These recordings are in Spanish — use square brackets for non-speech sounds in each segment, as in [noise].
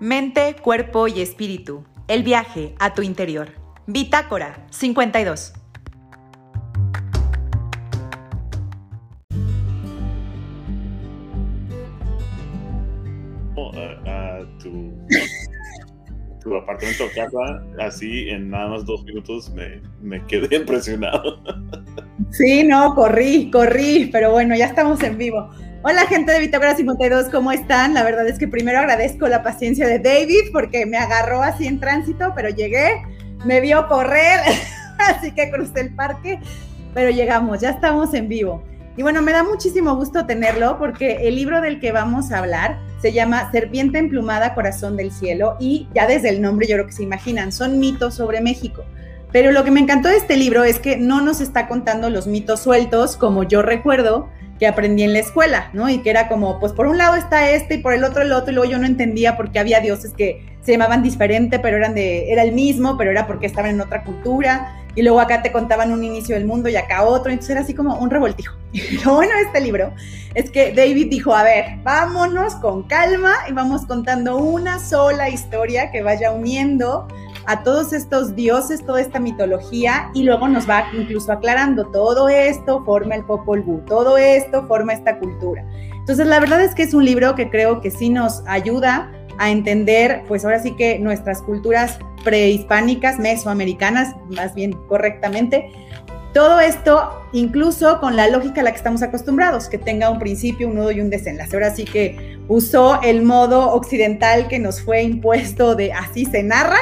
Mente, cuerpo y espíritu. El viaje a tu interior. Bitácora 52. A, tu, [laughs] tu apartamento o casa, así en nada más dos minutos me, me quedé [laughs] impresionado. Sí, no, corrí, corrí, pero bueno, ya estamos en vivo. Hola gente de Bitácora 52, ¿cómo están? La verdad es que primero agradezco la paciencia de David porque me agarró así en tránsito, pero llegué, me vio correr, [laughs] así que crucé el parque, pero llegamos, ya estamos en vivo. Y bueno, me da muchísimo gusto tenerlo porque el libro del que vamos a hablar se llama Serpiente emplumada, corazón del cielo y ya desde el nombre yo creo que se imaginan, son mitos sobre México. Pero lo que me encantó de este libro es que no nos está contando los mitos sueltos como yo recuerdo, que aprendí en la escuela, ¿no? Y que era como, pues por un lado está este y por el otro el otro, y luego yo no entendía por qué había dioses que se llamaban diferente, pero eran de, era el mismo, pero era porque estaban en otra cultura, y luego acá te contaban un inicio del mundo y acá otro, entonces era así como un revoltijo. [laughs] Lo bueno de este libro es que David dijo, a ver, vámonos con calma y vamos contando una sola historia que vaya uniendo a todos estos dioses, toda esta mitología, y luego nos va incluso aclarando, todo esto forma el Popol Vuh, todo esto forma esta cultura. Entonces, la verdad es que es un libro que creo que sí nos ayuda a entender, pues ahora sí que nuestras culturas prehispánicas, mesoamericanas, más bien correctamente, todo esto incluso con la lógica a la que estamos acostumbrados, que tenga un principio, un nudo y un desenlace. Ahora sí que usó el modo occidental que nos fue impuesto de así se narra,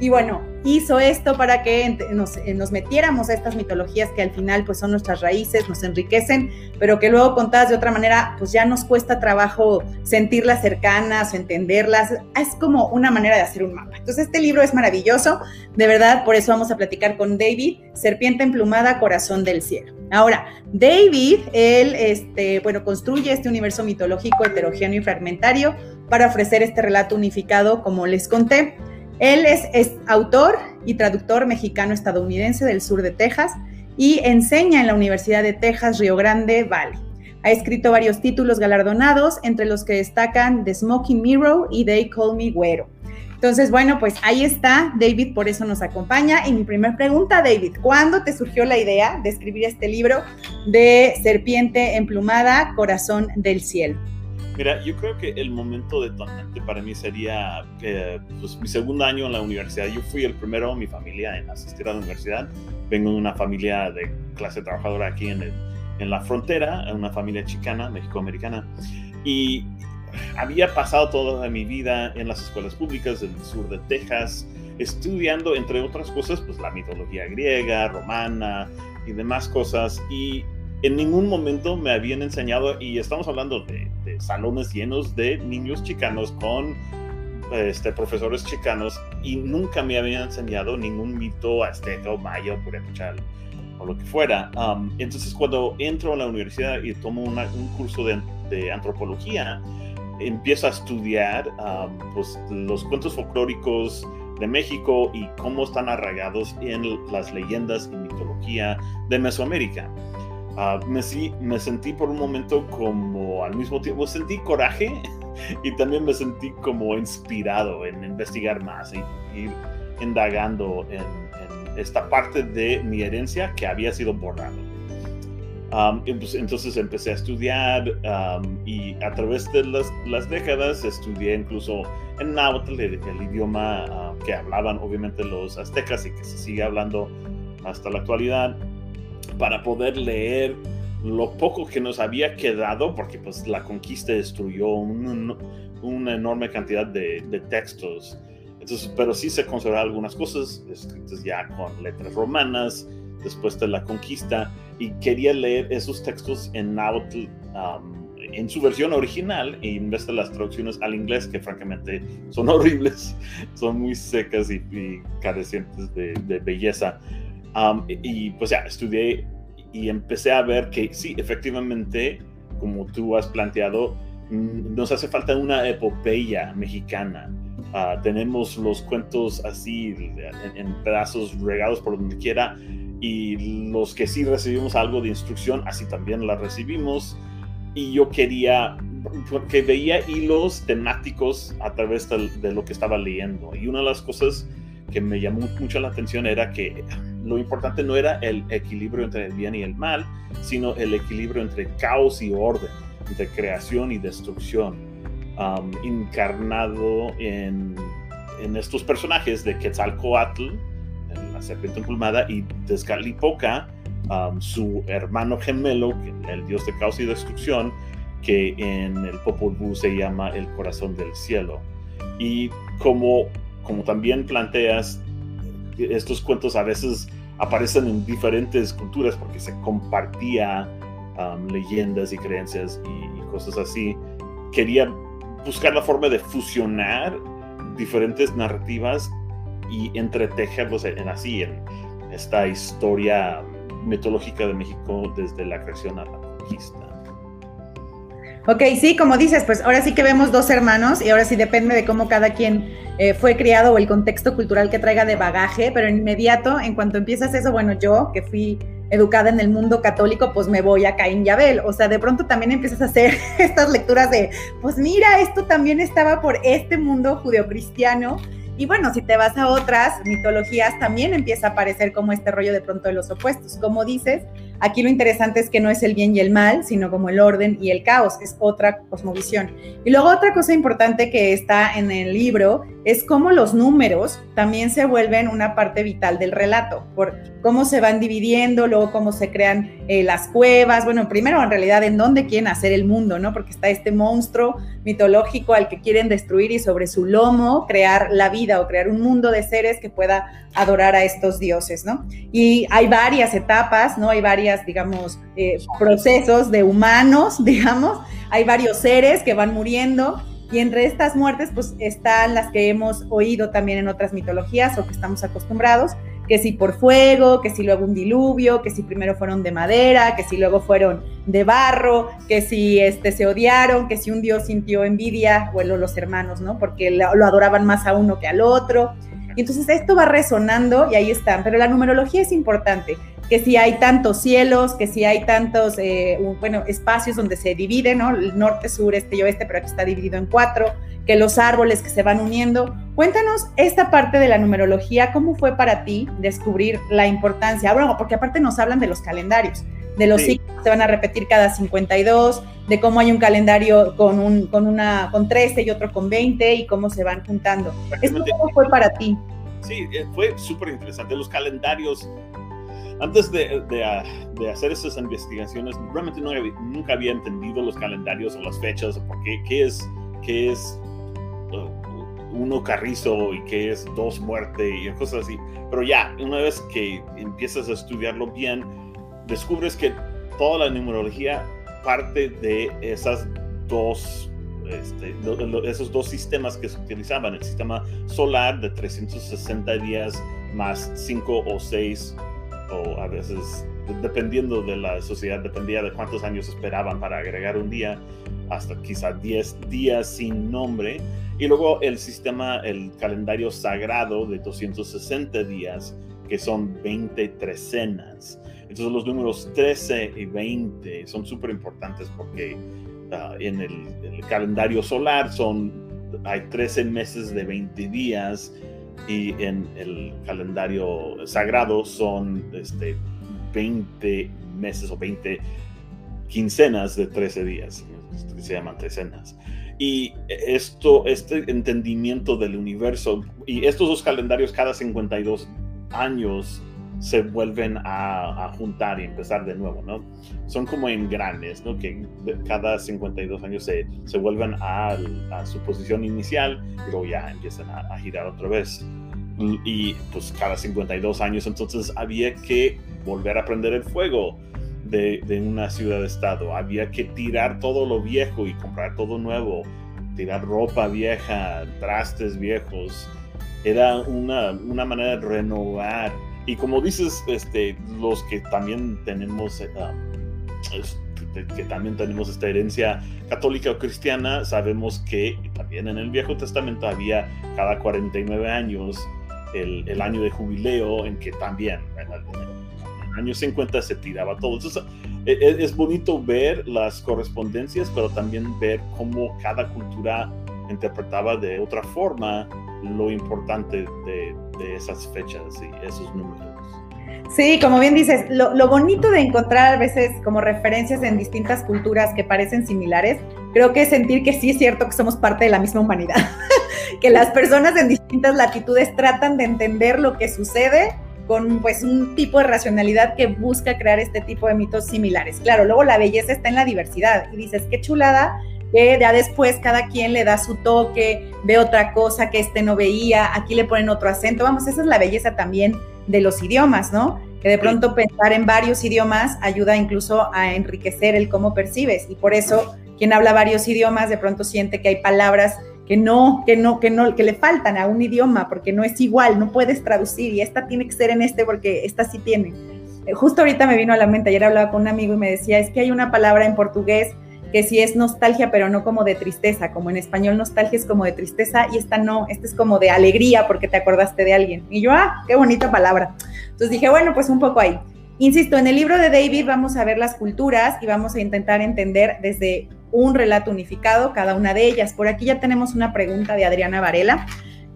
y bueno, hizo esto para que nos, eh, nos, metiéramos a estas mitologías que al final pues son nuestras raíces, nos enriquecen, pero que luego contadas de otra manera pues ya nos cuesta trabajo sentirlas cercanas o entenderlas. Es como una manera de hacer un mapa. Entonces este libro es maravilloso, de verdad, por eso vamos a platicar con David, Serpiente emplumada, Corazón del Cielo. Ahora, David, él, este, bueno, construye este universo mitológico heterogéneo y fragmentario para ofrecer este relato unificado, como les conté. Él es, autor y traductor mexicano-estadounidense del sur de Texas y enseña en la Universidad de Texas Río Grande Valley. Ha escrito varios títulos galardonados, entre los que destacan The Smoking Mirror y They Call Me Güero. Entonces, bueno, pues ahí está, David por eso nos acompaña. Y mi primera pregunta, David, ¿cuándo te surgió la idea de escribir este libro de Serpiente emplumada, Corazón del Cielo? Mira, yo creo que el momento detonante para mí sería que pues, mi segundo año en la universidad. Yo fui el primero mi familia en asistir a la universidad. Vengo de una familia de clase trabajadora aquí en, en la frontera, una familia chicana, mexicoamericana. Y había pasado toda mi vida en las escuelas públicas del sur de Texas, estudiando, entre otras cosas, pues la mitología griega, romana y demás cosas. Y en ningún momento me habían enseñado, y estamos hablando de, salones llenos de niños chicanos con este, profesores chicanos, y nunca me habían enseñado ningún mito azteca o maya o purépecha o lo que fuera. Um, entonces, cuando entro a la universidad y tomo un curso de, antropología, empiezo a estudiar um, pues, los cuentos folclóricos de México y cómo están arraigados en las leyendas y mitología de Mesoamérica. Ah, me, me sentí por un momento como al mismo tiempo, sentí coraje [laughs] y también me sentí como inspirado en investigar más y ir indagando en, esta parte de mi herencia que había sido borrado. entonces empecé a estudiar y a través de las, las, décadas estudié incluso en náhuatl, el, idioma ah, que hablaban obviamente los aztecas y que se sigue hablando hasta la actualidad para poder leer lo poco que nos había quedado, porque pues la conquista destruyó una enorme cantidad de, textos. Entonces, pero sí se conservan algunas cosas escritas ya con letras romanas después de la conquista y quería leer esos textos en náhuatl um, en su versión original en vez de las traducciones al inglés que francamente son [laughs] horribles, son muy secas y, carecientes de belleza y pues ya, estudié y empecé a ver que sí, efectivamente, como tú has planteado, mm, nos hace falta una epopeya mexicana. Ah, tenemos los cuentos así en, pedazos regados por donde quiera y los que sí recibimos algo de instrucción, así también la recibimos. Y yo quería porque veía hilos temáticos a través de, lo que estaba leyendo. Y una de las cosas que me llamó mucho la atención era que lo importante no era el equilibrio entre el bien y el mal, sino el equilibrio entre caos y orden, entre creación y destrucción, um, encarnado en, en, estos personajes de Quetzalcoatl, la serpiente emplumada, y Tezcatlipoca, um, su hermano gemelo, el dios de caos y destrucción, que en el Popol Vuh se llama el corazón del cielo. Y como, como también planteas, estos cuentos a veces aparecen en diferentes culturas porque se compartía um, leyendas y creencias y, cosas así. Quería buscar la forma de fusionar diferentes narrativas y entretejerlos en así, en esta historia mitológica de México desde la creación a la conquista. Ok, sí, como dices, pues ahora sí que vemos dos hermanos y ahora sí depende de cómo cada quien eh, fue criado o el contexto cultural que traiga de bagaje, pero inmediato, en cuanto empiezas eso, bueno, yo que fui educada en el mundo católico, pues me voy a Caín y Abel. O sea, de pronto también empiezas a hacer [laughs] estas lecturas de, pues mira, esto también estaba por este mundo judeocristiano y bueno, si te vas a otras mitologías, también empieza a aparecer como este rollo de pronto de los opuestos. Como dices, aquí lo interesante es que no es el bien y el mal, sino como el orden y el caos, es otra cosmovisión. Y luego otra cosa importante que está en el libro es cómo los números también se vuelven una parte vital del relato, por cómo se van dividiendo, luego cómo se crean eh, las cuevas, bueno, primero en realidad en dónde quieren hacer el mundo, ¿no? Porque está este monstruo mitológico al que quieren destruir y sobre su lomo crear la vida o crear un mundo de seres que pueda adorar a estos dioses, ¿no? Y hay varias etapas, ¿no? Hay varias, digamos, eh, procesos de humanos, [laughs] digamos, hay varios seres que van muriendo y entre estas muertes, pues están las que hemos oído también en otras mitologías o que estamos acostumbrados, que si por fuego, que si luego un diluvio, que si primero fueron de madera, que si luego fueron de barro, que si este, se odiaron, que si un dios sintió envidia, bueno, los hermanos, ¿no? Porque lo adoraban más a uno que al otro. Y entonces esto va resonando y ahí están, pero la numerología es importante que si hay tantos cielos, que si hay tantos, eh, bueno, espacios donde se divide, ¿no? El norte, sur, este y oeste, pero aquí está dividido en cuatro, que los árboles que se van uniendo. Cuéntanos esta parte de la numerología, ¿cómo fue para ti descubrir la importancia? Bueno, porque aparte nos hablan de los calendarios, de los ciclos que se van a repetir cada 52, de cómo hay un calendario con, un, con, una, con 13 y otro con 20 y cómo se van juntando. ¿Esto cómo fue para ti? Sí, eh, fue súper interesante. Los calendarios antes de, de, hacer esas investigaciones, realmente no nunca había entendido los calendarios o las fechas, o por qué, qué es, qué es uh, uno carrizo y qué es dos muerte y cosas así. Pero ya, una vez que empiezas a estudiarlo bien, descubres que toda la numerología parte de esas dos este, esos dos sistemas que se utilizaban, el sistema solar de 360 días más 5 o 6 o a veces, dependiendo de la sociedad, dependía de cuántos años esperaban para agregar un día, hasta quizá 10 días sin nombre. Y luego el sistema, el calendario sagrado de 260 días, que son 20 trecenas. Entonces los números 13 y 20 son súper importantes porque ah, en el, el, calendario solar son, hay 13 meses de 20 días y en el calendario sagrado son este, 20 meses o 20 quincenas de 13 días, se llaman trecenas. Y esto, este entendimiento del universo, y estos dos calendarios cada 52 años se vuelven a, juntar y empezar de nuevo, ¿no? Son como engranes, ¿no? Que cada 52 años se, se vuelven a, su posición inicial y luego ya empiezan a, a, girar otra vez. Y pues cada 52 años entonces había que volver a prender el fuego de, de una ciudad-estado. Había que tirar todo lo viejo y comprar todo nuevo. Tirar ropa vieja, trastes viejos. Era una, una manera de renovar y como dices, este, los que también tenemos, eh, que también tenemos esta herencia católica o cristiana, sabemos que también en el Viejo Testamento había cada 49 años el, año de jubileo en que también en el, año 50 se tiraba todo. Entonces, e, e, es, bonito ver las correspondencias, pero también ver cómo cada cultura interpretaba de otra forma lo importante de, de esas fechas y esos números. Sí, como bien dices, lo, lo, bonito de encontrar a veces como referencias en distintas culturas que parecen similares, creo que es sentir que sí es cierto que somos parte de la misma humanidad, [laughs] que las personas en distintas latitudes tratan de entender lo que sucede con pues un tipo de racionalidad que busca crear este tipo de mitos similares. Claro, luego la belleza está en la diversidad y dices, qué chulada que ya después cada quien le da su toque, ve otra cosa que este no veía, aquí le ponen otro acento, vamos, esa es la belleza también de los idiomas, ¿no? Que de pronto pensar en varios idiomas ayuda incluso a enriquecer el cómo percibes y por eso quien habla varios idiomas de pronto siente que hay palabras que no, que no, que no, que le faltan a un idioma porque no es igual, no puedes traducir y esta tiene que ser en este porque esta sí tiene. Justo ahorita me vino a la mente, ayer hablaba con un amigo y me decía, es que hay una palabra en portugués que sí es nostalgia, pero no como de tristeza, como en español nostalgia es como de tristeza y esta no, esta es como de alegría porque te acordaste de alguien. Y yo, ah, qué bonita palabra. Entonces dije, bueno, pues un poco ahí. Insisto, en el libro de David vamos a ver las culturas y vamos a intentar entender desde un relato unificado cada una de ellas. Por aquí ya tenemos una pregunta de Adriana Varela.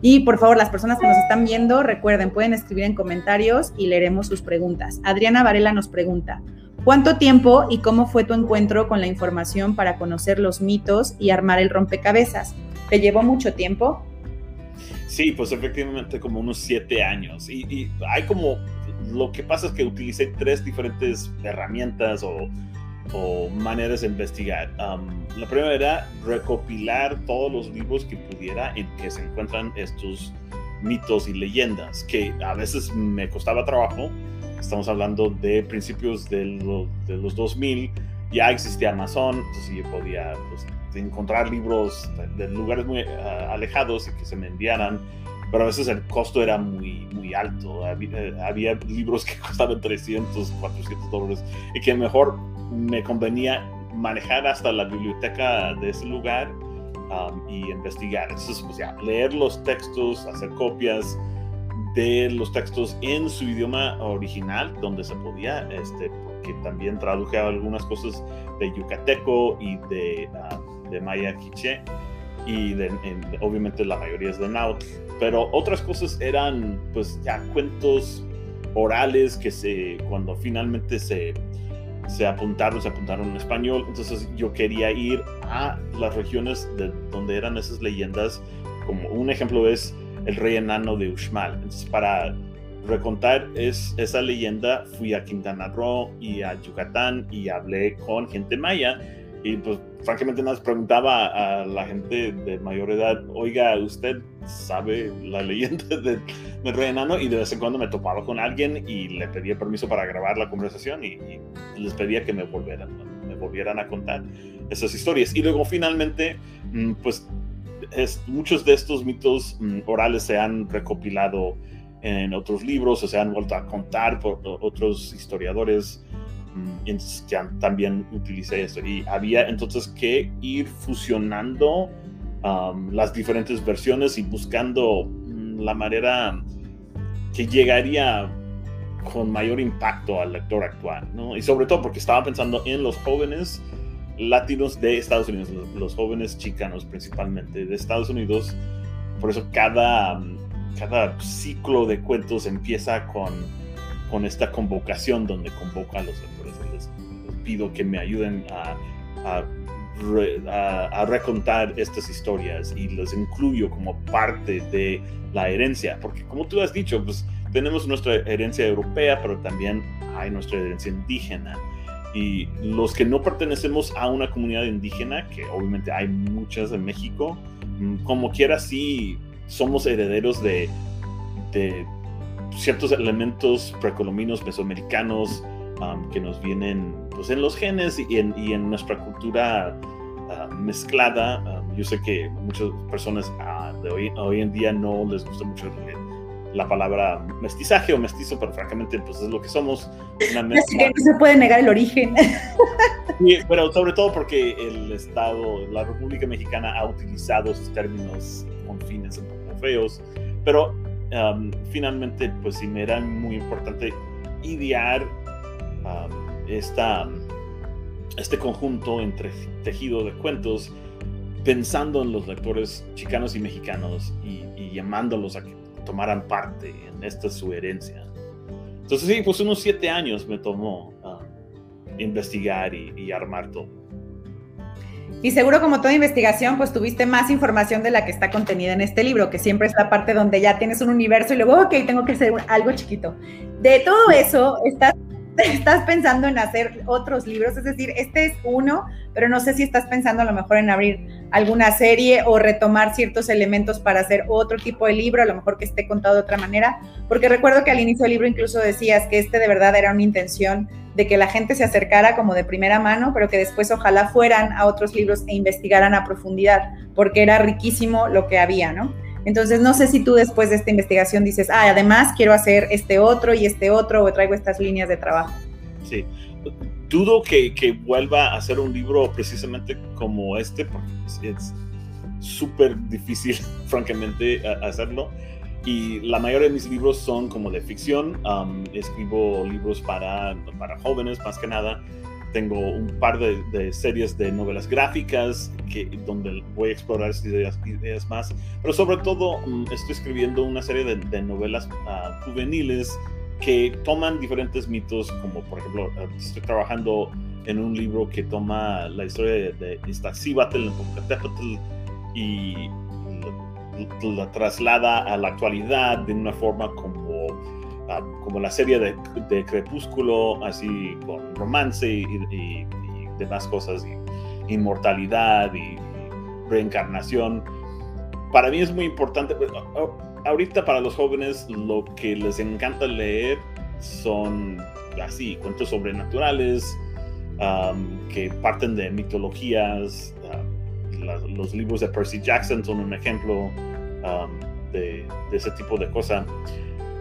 Y por favor, las personas que nos están viendo, recuerden, pueden escribir en comentarios y leeremos sus preguntas. Adriana Varela nos pregunta, ¿cuánto tiempo y cómo fue tu encuentro con la información para conocer los mitos y armar el rompecabezas? ¿Te llevó mucho tiempo? Sí, pues efectivamente como unos siete años. Y, hay como, lo que pasa es que utilicé tres diferentes herramientas o o maneras de investigar. la primera era recopilar todos los libros que pudiera en que se encuentran estos mitos y leyendas, que a veces me costaba trabajo. Estamos hablando de principios de, de los 2000, ya existía Amazon, entonces yo podía pues, encontrar libros de, lugares muy ah, alejados y que se me enviaran pero a veces el costo era muy, muy alto. Había, eh, había, libros que [laughs] costaban 300, 400 dólares y que mejor me convenía manejar hasta la biblioteca de ese lugar um, y investigar. Entonces, pues ya, leer los textos, hacer copias de los textos en su idioma original, donde se podía, este, que también traduje algunas cosas de yucateco y de, de maya quiche, y obviamente la mayoría es de náhuatl, pero otras cosas eran pues ya cuentos orales que se, cuando finalmente se se apuntaron, se apuntaron en español. Entonces yo quería ir a las regiones de donde eran esas leyendas. Como un ejemplo es el rey enano de Uxmal. Entonces para recontar es, esa leyenda fui a Quintana Roo y a Yucatán y hablé con gente maya y pues francamente nos preguntaba a la gente de mayor edad, oiga, ¿usted sabe la leyenda [laughs] del de Rey Enano? Y de vez en cuando me topaba con alguien y le pedía permiso para grabar la conversación y, les pedía que me volvieran, me volvieran a contar esas historias. Y luego finalmente, mm, pues es, muchos de estos mitos mm, orales se han recopilado en otros libros o se han vuelto a contar por otros historiadores entonces ya también utilicé eso. Y había entonces que ir fusionando las diferentes versiones y buscando mm, la manera que llegaría con mayor impacto al lector actual, ¿no? Y sobre todo porque estaba pensando en los jóvenes latinos de Estados Unidos, los, jóvenes chicanos principalmente de Estados Unidos. Por eso cada, cada ciclo de cuentos empieza con, con esta convocación donde convoca a los pido que me ayuden a, a, recontar estas historias y los incluyo como parte de la herencia, porque como tú has dicho, pues tenemos nuestra herencia europea, pero también hay nuestra herencia indígena. Y los que no pertenecemos a una comunidad indígena, que obviamente hay muchas en México, mm, como quiera sí somos herederos de, ciertos elementos precolombinos, mesoamericanos, que nos vienen pues, en los genes y en, nuestra cultura ah, mezclada. yo sé que muchas personas ah, de hoy, hoy en día no les gusta mucho la palabra mestizaje o mestizo, pero francamente pues es lo que somos. Una Así que no se puede negar el origen. pero sobre todo porque el Estado, la República Mexicana ha utilizado esos términos con fines un poco feos, pero finalmente pues sí me era muy importante idear esta, este conjunto entre tejido de cuentos pensando en los lectores chicanos y mexicanos y, llamándolos a que tomaran parte en esta su herencia. Entonces sí, pues unos siete años me tomó ah, investigar y armar todo. Y seguro como toda investigación, pues tuviste más información de la que está contenida en este libro, que siempre es la parte donde ya tienes un universo y luego, ok, tengo que hacer algo chiquito. De todo eso, estás, estás pensando en hacer otros libros, es decir, este es uno, pero no sé si estás pensando a lo mejor en abrir alguna serie o retomar ciertos elementos para hacer otro tipo de libro, a lo mejor que esté contado de otra manera, porque recuerdo que al inicio del libro incluso decías que este de verdad era una intención de que la gente se acercara como de primera mano, pero que después ojalá fueran a otros libros e investigaran a profundidad, porque era riquísimo lo que había, ¿no? Entonces, no sé si tú después de esta investigación dices, ah, además quiero hacer este otro y este otro, o traigo estas líneas de trabajo. Sí, dudo que, que vuelva a hacer un libro precisamente como este, porque es súper difícil, [laughs] francamente, hacerlo y la mayoría de mis libros son como de ficción. escribo libros para, para jóvenes más que nada. Tengo un par de, series de novelas gráficas que, donde voy a explorar ideas, ideas más. Pero sobre todo mm, estoy escribiendo una serie de, novelas ah, juveniles que toman diferentes mitos, como por ejemplo, ah, estoy trabajando en un libro que toma la historia de, de Iztaccíhuatl en y la traslada a la actualidad de una forma como, como la serie de, de, Crepúsculo, así con romance y, demás cosas, y inmortalidad y, reencarnación. Para mí es muy importante. Ahorita para los jóvenes lo que les encanta leer son así, cuentos sobrenaturales, que parten de mitologías, los libros de Percy Jackson son un ejemplo um, de, ese tipo de cosa.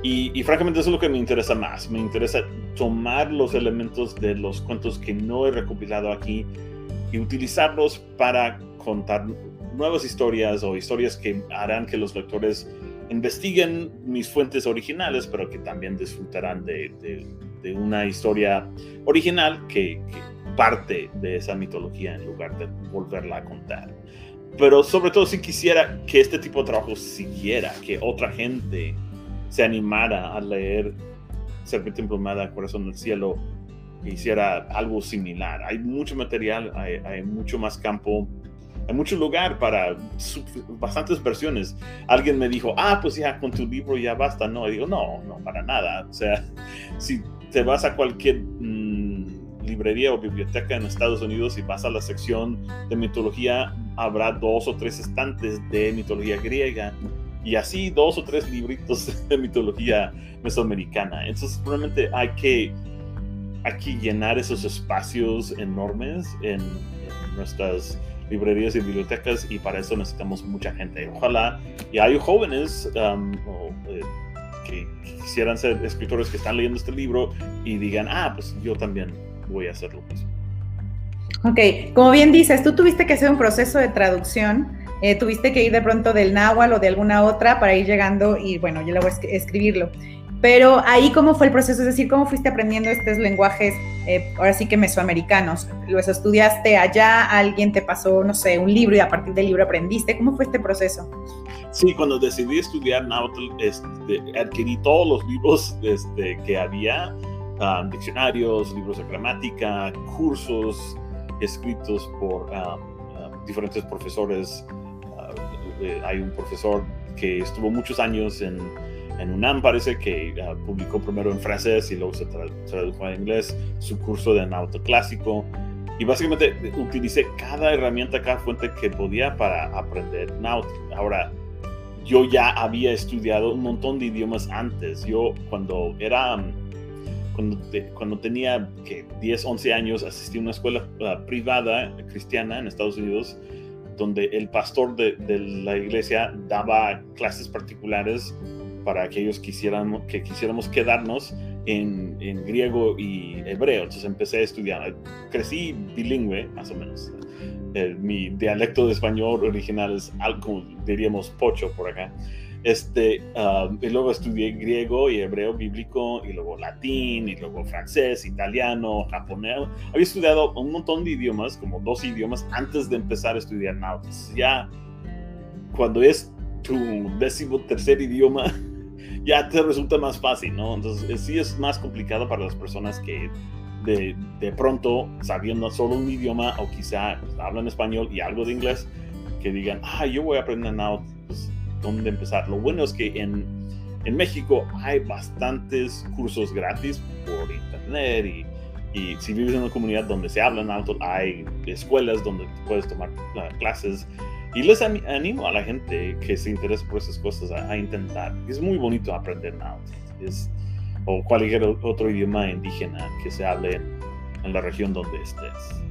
Y, francamente eso es lo que me interesa más. Me interesa tomar los elementos de los cuentos que no he recopilado aquí y utilizarlos para contar nuevas historias o historias que harán que los lectores investiguen mis fuentes originales, pero que también disfrutarán de, una historia original que, que parte de esa mitología en lugar de volverla a contar. Pero sobre todo si quisiera que este tipo de trabajo siguiera, que otra gente se animara a leer Serpiente Emplumada, Corazón del Cielo, e hiciera algo similar. Hay mucho material, hay, mucho más campo, hay mucho lugar para bastantes versiones. Alguien me dijo, ah, pues ya con tu libro ya basta. No, digo, no, no, para nada. O sea, [laughs] si te vas a cualquier librería o biblioteca en Estados Unidos y vas a la sección de mitología, habrá dos o tres estantes de mitología griega y así dos o tres libritos [laughs] de mitología mesoamericana. Entonces, realmente hay que, hay llenar esos espacios enormes en, nuestras librerías y bibliotecas y para eso necesitamos mucha gente. Ojalá y hay jóvenes um, eh, que quisieran ser escritores que están leyendo este libro y digan, ah, pues yo también voy a hacer lo mismo. Ok, como bien dices, tú tuviste que hacer un proceso de traducción, eh, tuviste que ir de pronto del náhuatl o de alguna otra para ir llegando y bueno, yo le voy a escribirlo. Pero ahí, ¿cómo fue el proceso? Es decir, ¿cómo fuiste aprendiendo estos lenguajes, eh, ahora sí que mesoamericanos? ¿Los estudiaste allá? ¿Alguien te pasó, no sé, un libro y a partir del libro aprendiste? ¿Cómo fue este proceso? Sí, cuando decidí estudiar náhuatl, este, adquirí todos los libros este, que había Um, diccionarios, libros de gramática, cursos escritos por um, um, diferentes profesores. Eh, hay un profesor que estuvo muchos años en, en UNAM, parece que uh, publicó primero en francés y luego se tradujo a inglés su curso de nauto clásico. Y básicamente utilicé cada herramienta, cada fuente que podía para aprender náutico. Ahora, yo ya había estudiado un montón de idiomas antes. Yo cuando era cuando, cuando tenía que 10, 11 años, asistí a una escuela uh, privada cristiana en Estados Unidos, donde el pastor de, de, la iglesia daba clases particulares para aquellos quisieran, que quisiéramos quedarnos en, en, griego y hebreo. Entonces empecé a estudiar. Crecí bilingüe, más o menos. mi dialecto de español original es algo, diríamos, pocho por acá. Este, um, y luego estudié griego y hebreo bíblico, y luego latín, y luego francés, italiano, japonés. Había estudiado un montón de idiomas, como dos idiomas, antes de empezar a estudiar náutica. Ya cuando es tu décimo tercer idioma, [laughs] ya te resulta más fácil, ¿no? Entonces sí es más complicado para las personas que de, de pronto, sabiendo solo un idioma o quizá hablan español y algo de inglés, que digan, ah, yo voy a aprender náutica dónde empezar. Lo bueno es que en, en México hay bastantes cursos gratis por internet y, y, si vives en una comunidad donde se habla alto, hay escuelas donde puedes tomar uh, clases. Y les animo a la gente que se interese por esas cosas a, intentar. Es muy bonito aprender náutica. Es, o cualquier otro idioma indígena que se hable en la región donde estés.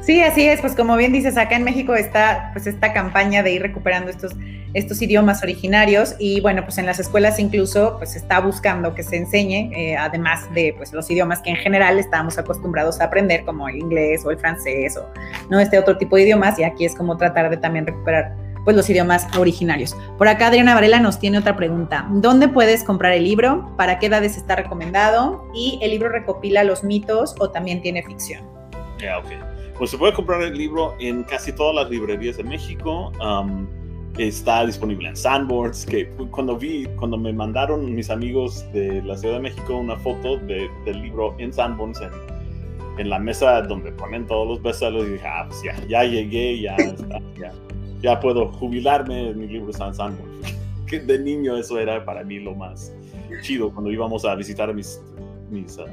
Sí, así es, pues como bien dices, acá en México está pues esta campaña de ir recuperando estos, estos idiomas originarios y bueno, pues en las escuelas incluso pues está buscando que se enseñe, eh, además de pues los idiomas que en general estamos acostumbrados a aprender, como el inglés o el francés o no este otro tipo de idiomas y aquí es como tratar de también recuperar pues los idiomas originarios. Por acá Adriana Varela nos tiene otra pregunta. ¿Dónde puedes comprar el libro? ¿Para qué edades está recomendado? ¿Y el libro recopila los mitos o también tiene ficción? Ya, ok pues se puede comprar el libro en casi todas las librerías de México. está disponible en Sandboards, que cuando vi, cuando me mandaron mis amigos de la Ciudad de México una foto de, del libro en Sanborns, en, en, la mesa donde ponen todos los bestsellers, y dije, ah, pues ya, ya llegué, ya está, [laughs] ya, ya puedo jubilarme, mi libro está en Sanborns. [laughs] de niño eso era para mí lo más chido, cuando íbamos a visitar a mis, mis uh,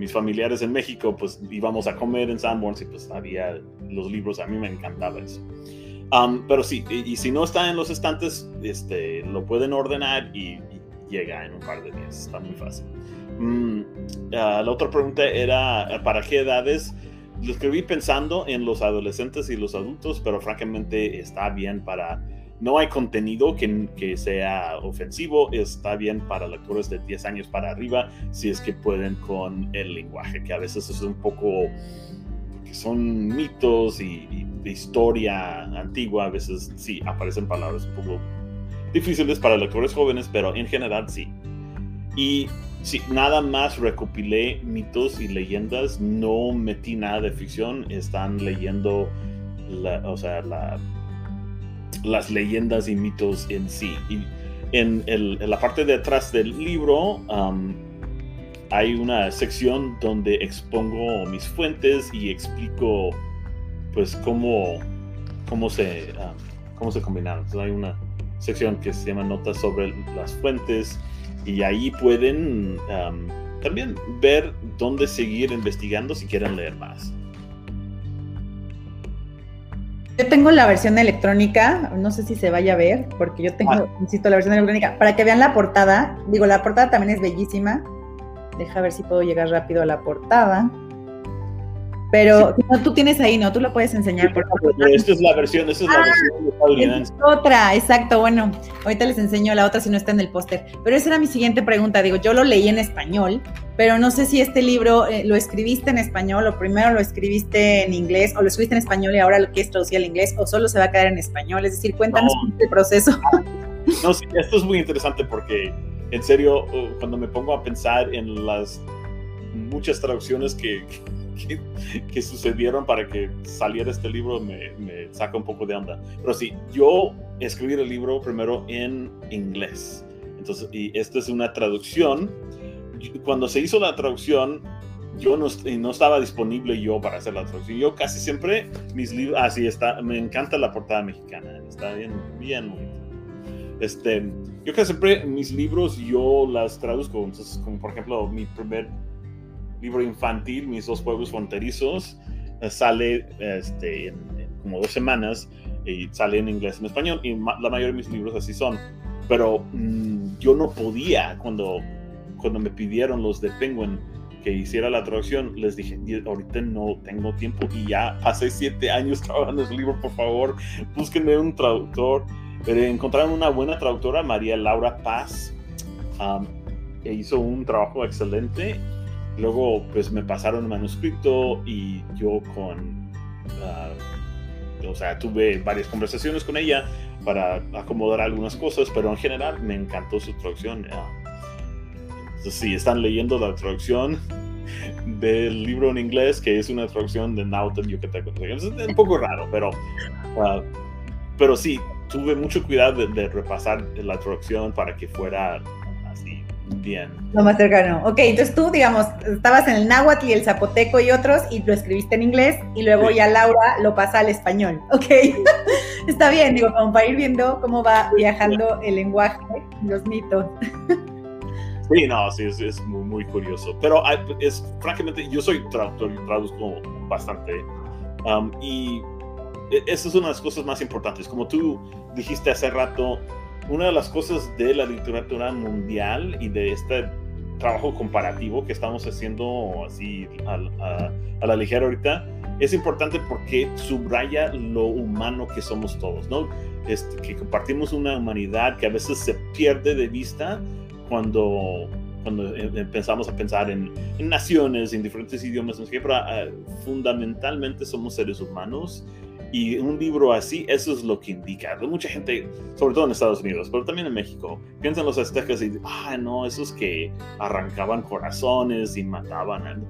mis familiares en México, pues íbamos a comer en Sanborns y pues había los libros, a mí me encantaba eso. Um, pero sí, y, si no está en los estantes, este, lo pueden ordenar y, llega en un par de días, está muy fácil. Ah, la otra pregunta era, ¿para qué edades? Lo escribí pensando en los adolescentes y los adultos, pero francamente está bien para no hay contenido que, que, sea ofensivo, está bien para lectores de 10 años para arriba, si es que pueden con el lenguaje, que a veces es un poco, que son mitos y, de historia antigua, a veces sí aparecen palabras un poco difíciles para lectores jóvenes, pero en general sí. Y sí, nada más recopilé mitos y leyendas, no metí nada de ficción, están leyendo, o sea, la las leyendas y mitos en sí. Y en, la parte de atrás del libro um, hay una sección donde expongo mis fuentes y explico pues cómo, cómo, se, um, cómo se combinaron. hay una sección que se llama Notas sobre las fuentes y ahí pueden um, también ver dónde seguir investigando si quieren leer más. Yo tengo la versión electrónica, no sé si se vaya a ver, porque yo tengo, ah. insisto, la versión electrónica, para que vean la portada. Digo, la portada también es bellísima. Deja ver si puedo llegar rápido a la portada. Pero no, tú tienes ahí, ¿no? Tú lo puedes enseñar. Por favor. Esta es la versión, esta es la ah, versión Es otra, exacto. Bueno, ahorita les enseño la otra si no está en el póster. Pero esa era mi siguiente pregunta. Digo, yo lo leí en español, pero no sé si este libro eh, lo escribiste en español o primero lo escribiste en inglés o lo escribiste en español y ahora lo quieres traducir al inglés o solo se va a quedar en español. Es decir, cuéntanos el proceso. [laughs] No, sí, esto es muy interesante porque en serio, uh, cuando me pongo a pensar en las muchas traducciones que que, [laughs] sucedieron para que saliera este libro me, saca un poco de onda. Pero sí, yo escribí el libro primero en inglés. Entonces, y esta es una traducción. Cuando se hizo la traducción, yo no, no, estaba disponible yo para hacer la traducción. Yo casi siempre mis libros, así está, me encanta la portada mexicana, está bien, bien Este, yo casi siempre mis libros yo las traduzco, entonces como por ejemplo mi primer libro infantil, Mis dos pueblos fronterizos, eh, sale este, en, como dos semanas y sale en inglés en español y la mayoría de mis libros así son. Pero mm, yo no podía cuando, cuando me pidieron los de Penguin que hiciera la traducción, les dije, ahorita no tengo tiempo y ya pasé siete años [laughs] trabajando en ese libro, por favor, búsquenme un traductor. Pero encontraron una buena traductora, María Laura Paz, e hizo un trabajo excelente Luego, pues me pasaron el manuscrito y yo con, ah, o sea, tuve varias conversaciones con ella para acomodar algunas cosas, pero en general me encantó su traducción. Entonces, si están leyendo la traducción del libro en inglés, que es una traducción de Naughton Yucateco. Es un poco raro, pero, uh, pero sí, tuve mucho cuidado de, repasar la traducción para que fuera bien. Lo más cercano. Ok, entonces tú, digamos, estabas en el náhuatl y el zapoteco y otros y lo escribiste en inglés y luego ya Laura lo pasa al español. [laughs] Ok, está bien, digo, como para ir viendo cómo va viajando el lenguaje, los mitos. Sí, no, sí, es, muy, muy, curioso. Pero es, francamente, yo soy traductor y traduzco bastante. Um, y e, esa es una de las cosas más importantes. Como tú dijiste hace rato, una de las cosas de la literatura mundial y de este trabajo comparativo que estamos haciendo así a, a la ligera ahorita es importante porque subraya lo humano que somos todos, ¿no? Este, que compartimos una humanidad que a veces se pierde de vista cuando, cuando em, empezamos a pensar en, naciones, en diferentes idiomas, pero ah, fundamentalmente somos seres humanos y un libro así, eso es lo que indica. Mucha gente, sobre todo en Estados Unidos, pero también en México, piensan los aztecas y, ah, no, esos que arrancaban corazones y mataban.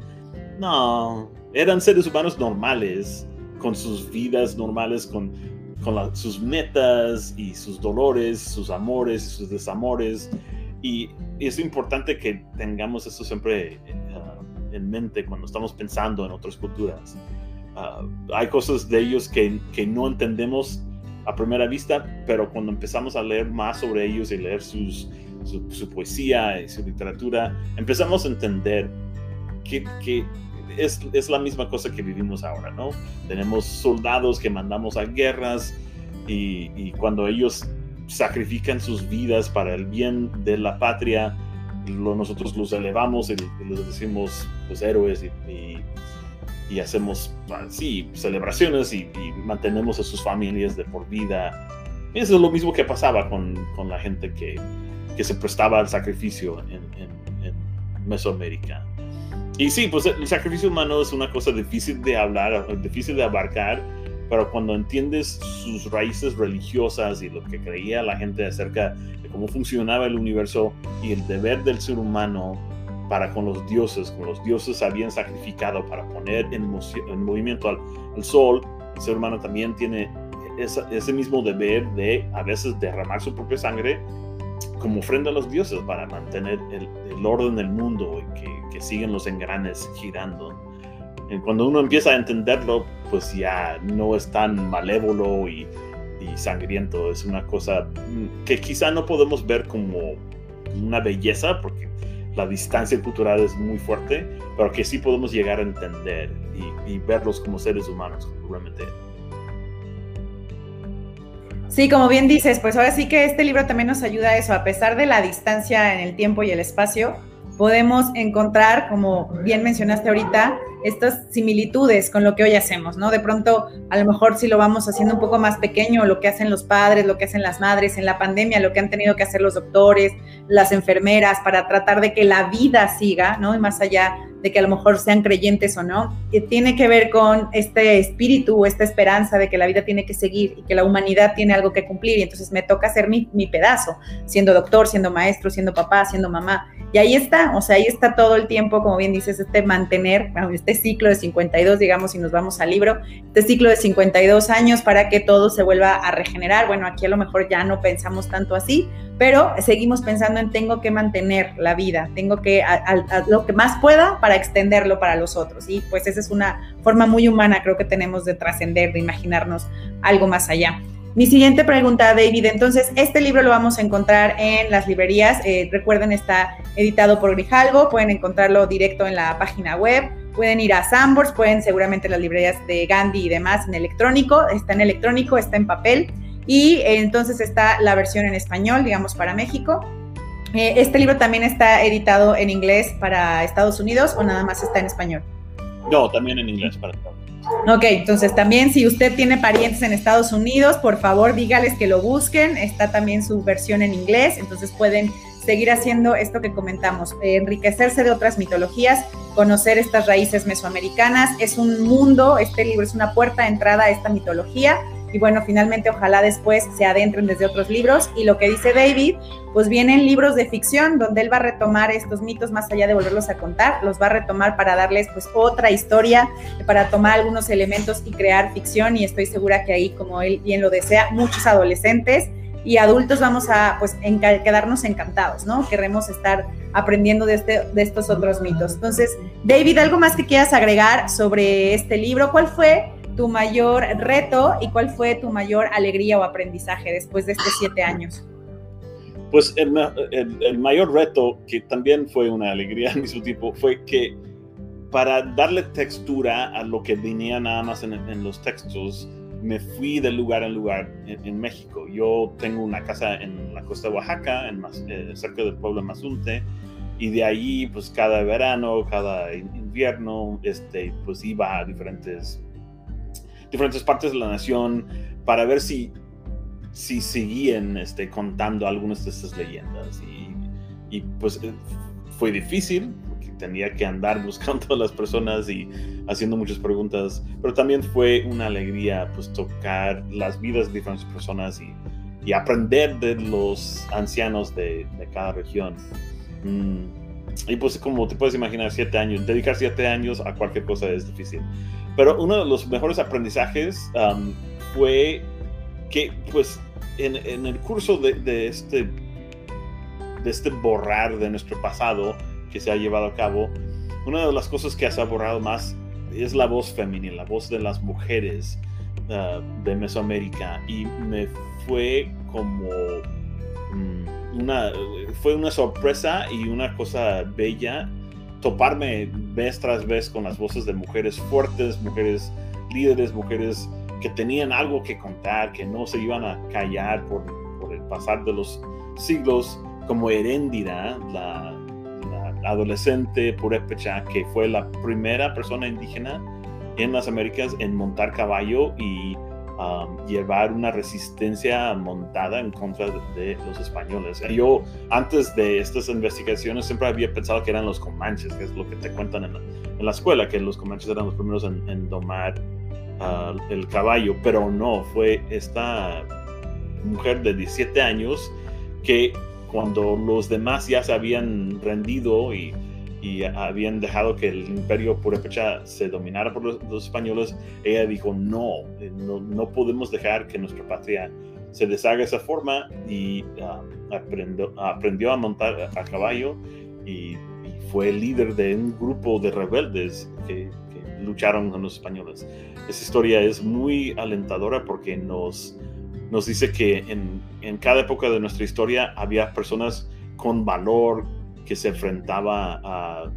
No, eran seres humanos normales, con sus vidas normales, con, con sus metas y sus dolores, sus amores y sus desamores. Y, es importante que tengamos eso siempre eh, en mente cuando estamos pensando en otras culturas. Ah, hay cosas de ellos que, que, no entendemos a primera vista, pero cuando empezamos a leer más sobre ellos y leer sus, su, poesía y su literatura, empezamos a entender que, que es, es, la misma cosa que vivimos ahora, ¿no? Tenemos soldados que mandamos a guerras y, y cuando ellos sacrifican sus vidas para el bien de la patria, nosotros los elevamos y, les decimos pues héroes y, y, hacemos sí, celebraciones y, mantenemos a sus familias de por vida. Eso es lo mismo que pasaba con, con la gente que, que, se prestaba al sacrificio en, en, Mesoamérica. Y sí, pues el sacrificio humano es una cosa difícil de hablar, difícil de abarcar, pero cuando entiendes sus raíces religiosas y lo que creía la gente acerca de cómo funcionaba el universo y el deber del ser humano para con los dioses, como los dioses habían sacrificado para poner en, movimiento al, sol, el ser humano también tiene ese mismo deber de a veces derramar su propia sangre como ofrenda a los dioses para mantener el, orden del mundo y que, que siguen los engranes girando cuando uno empieza a entenderlo, pues ya no es tan malévolo y, sangriento. Es una cosa mm, que quizá no podemos ver como una belleza, porque la distancia cultural es muy fuerte, pero que sí podemos llegar a entender y, verlos como seres humanos, realmente. Sí, como bien dices, pues ahora sí que este libro también nos ayuda a eso, a pesar de la distancia en el tiempo y el espacio, podemos encontrar, como bien mencionaste ahorita, estas similitudes con lo que hoy hacemos, ¿no? De pronto, a lo mejor si lo vamos haciendo un poco más pequeño, lo que hacen los padres, lo que hacen las madres en la pandemia, lo que han tenido que hacer los doctores, las enfermeras, para tratar de que la vida siga, ¿no? Y más allá de que a lo mejor sean creyentes o no, que tiene que ver con este espíritu, esta esperanza de que la vida tiene que seguir y que la humanidad tiene algo que cumplir y entonces me toca hacer mi, mi pedazo, siendo doctor, siendo maestro, siendo papá, siendo mamá. Y ahí está, o sea, ahí está todo el tiempo, como bien dices, este mantener, este ciclo de 52, digamos, si nos vamos al libro, este ciclo de 52 años para que todo se vuelva a regenerar. Bueno, aquí a lo mejor ya no pensamos tanto así, pero seguimos pensando en tengo que mantener la vida, tengo que a, lo que más pueda para extenderlo para los otros. Y pues esa es una forma muy humana, creo que tenemos de trascender, de imaginarnos algo más allá. Mi siguiente pregunta, David. Entonces, este libro lo vamos a encontrar en las librerías. Eh, recuerden, está editado por Grijalvo. Pueden encontrarlo directo en la página web. Pueden ir a Sambors, pueden seguramente las librerías de Gandhi y demás en electrónico. Está en electrónico, está en papel. Y eh, entonces está la versión en español, digamos, para México. Eh, este libro también está editado en inglés para Estados Unidos o nada más está en español. No, también en inglés para Estados Unidos. Ok, entonces también si usted tiene parientes en Estados Unidos, por favor dígales que lo busquen. Está también su versión en inglés, entonces pueden seguir haciendo esto que comentamos, enriquecerse de otras mitologías, conocer estas raíces mesoamericanas. Es un mundo, este libro es una puerta de entrada a esta mitología. Y bueno, finalmente ojalá después se adentren desde otros libros. Y lo que dice David, pues vienen libros de ficción donde él va a retomar estos mitos más allá de volverlos a contar, los va a retomar para darles pues otra historia, para tomar algunos elementos y crear ficción y estoy segura que ahí, como él bien lo desea, muchos adolescentes y adultos vamos a pues quedarnos encantados, ¿no? Queremos estar aprendiendo de, este, de estos otros mitos. Entonces, David, ¿algo más que quieras agregar sobre este libro? ¿Cuál fue tu mayor reto y cuál fue tu mayor alegría o aprendizaje después de estos siete años? Pues el, mayor reto, que también fue una alegría al mismo tiempo, fue que para darle textura a lo que venía nada más en, en los textos, me fui de lugar en lugar en, México. Yo tengo una casa en la costa de Oaxaca, en eh, cerca del pueblo Mazunte, y de ahí, pues cada verano, cada invierno, este, pues iba a diferentes, diferentes partes de la nación para ver si, si seguían este, contando algunas de estas leyendas. Y, y pues eh, fue difícil, tenía que andar [laughs] buscando a las personas y haciendo muchas preguntas, pero también fue una alegría pues tocar las vidas de diferentes personas y, y aprender de los ancianos de, de cada región. Mm, y pues como te puedes imaginar, siete años, dedicar siete años a cualquier cosa es difícil. Pero uno de los mejores aprendizajes um, fue que pues en, en el curso de, de, este de este borrar de nuestro pasado, que se ha llevado a cabo, una de las cosas que se ha borrado más es la voz femenina, la voz de las mujeres uh, de Mesoamérica. Y me fue como mm, una, fue una sorpresa y una cosa bella toparme vez tras vez con las voces de mujeres fuertes, mujeres líderes, mujeres que tenían algo que contar, que no se iban a callar por, por el pasar de los siglos, como Heréndira, la, adolescente purépecha que fue la primera persona indígena en las Américas en montar caballo y llevar una resistencia montada en contra de, los españoles. Yo antes de estas investigaciones siempre había pensado que eran los comanches, que es lo que te cuentan en la, escuela, que los comanches eran los primeros en, domar uh, el caballo, pero no, fue esta mujer de 17 años que cuando los demás ya se habían rendido y, habían dejado que el imperio purépecha se dominara por los, españoles, ella dijo, no, eh, no, no, podemos dejar que nuestra patria se deshaga de esa forma y um, aprendió, aprendió, a montar a caballo y, fue líder de un grupo de rebeldes que, que lucharon con los españoles. Esa historia es muy alentadora porque nos nos dice que en, en, cada época de nuestra historia había personas con valor que se enfrentaban a,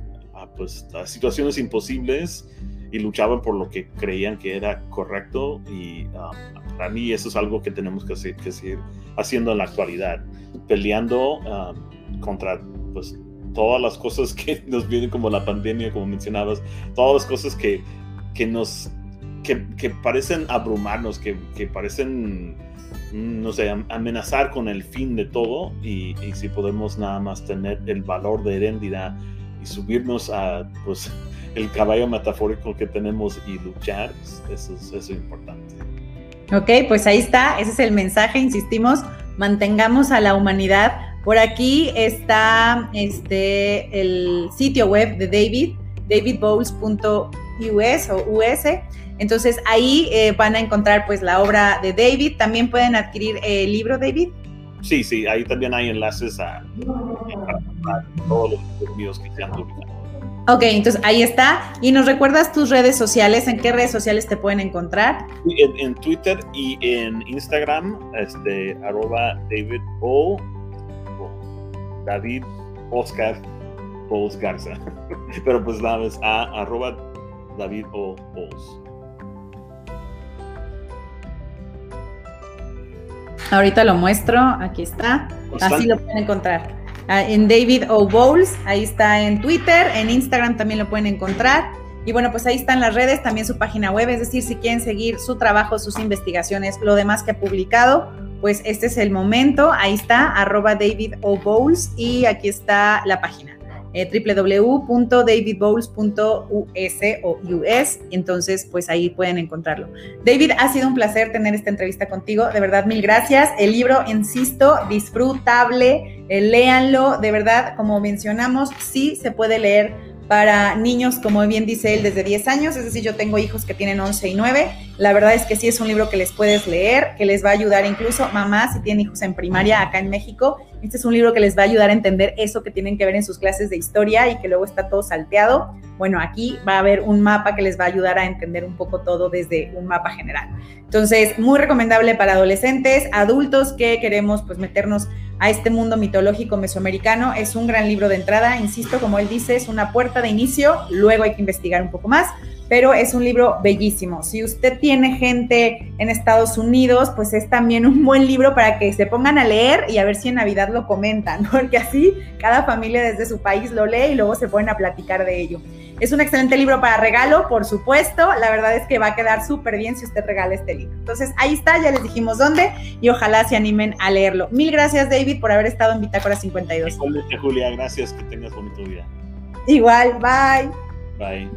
pues, a situaciones imposibles y luchaban por lo que creían que era correcto y um, para mí eso es algo que tenemos que, hacer, que seguir haciendo en la actualidad, peleando um, contra pues, todas las cosas que [laughs] nos vienen como la pandemia, como mencionabas, todas las cosas que, que nos que, que parecen abrumarnos, que, que parecen no sé, amenazar con el fin de todo y, si podemos nada más tener el valor de heredidad y subirnos a pues [laughs] el caballo metafórico que tenemos y luchar, eso es, eso es importante. Ok, pues ahí está, ese es el mensaje, insistimos, mantengamos a la humanidad. Por aquí está este, el sitio web de David, davidbowles.us o US entonces ahí eh, van a encontrar pues la obra de David. También pueden adquirir el libro, David. Sí, sí, ahí también hay enlaces a, todos los videos que se han publicado. Ok, entonces ahí está. Y nos recuerdas tus redes sociales, ¿en qué redes sociales te pueden encontrar? En, en Twitter y en Instagram, este, arroba David O, David Oscar Bowles Garza. [laughs] Pero pues nada más a arroba David O Bowles. Ahorita lo muestro, aquí está. Así lo pueden encontrar. Ah, en David O. Bowles, ahí está en Twitter, en Instagram también lo pueden encontrar. Y bueno, pues ahí están las redes, también su página web, es decir, si quieren seguir su trabajo, sus investigaciones, lo demás que ha publicado, pues este es el momento. Ahí está, arroba David O. Bowles y aquí está la página. Eh, www.davidbowles.us o US, entonces pues ahí pueden encontrarlo. David, ha sido un placer tener esta entrevista contigo, de verdad mil gracias. El libro, insisto, disfrutable, eh, léanlo, de verdad, como mencionamos, sí se puede leer para niños, como bien dice él, desde 10 años, es decir, yo tengo hijos que tienen 11 y 9. La verdad es que sí es un libro que les puedes leer, que les va a ayudar incluso mamás si tienen hijos en primaria acá en México. Este es un libro que les va a ayudar a entender eso que tienen que ver en sus clases de historia y que luego está todo salteado. Bueno, aquí va a haber un mapa que les va a ayudar a entender un poco todo desde un mapa general. Entonces, muy recomendable para adolescentes, adultos que queremos pues meternos a este mundo mitológico mesoamericano. Es un gran libro de entrada, insisto, como él dice, es una puerta de inicio, luego hay que investigar un poco más, pero es un libro bellísimo. Si usted tiene gente en Estados Unidos, pues es también un buen libro para que se pongan a leer y a ver si en Navidad lo comentan, [laughs] porque así cada familia desde su país lo lee y luego se ponen a platicar de ello. Es un excelente libro para regalo, por supuesto. La verdad es que va a quedar súper bien si usted regala este libro. Entonces, ahí está, ya les dijimos dónde y ojalá se animen a leerlo. Mil gracias, David, por haber estado en Bitácora 52. Igualmente, Julia, gracias. Que tengas bonito día. Igual, bye. Bye.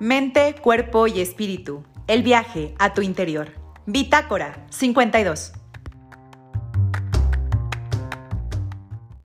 Mente, cuerpo y espíritu el viaje a tu interior. Bitácora 52.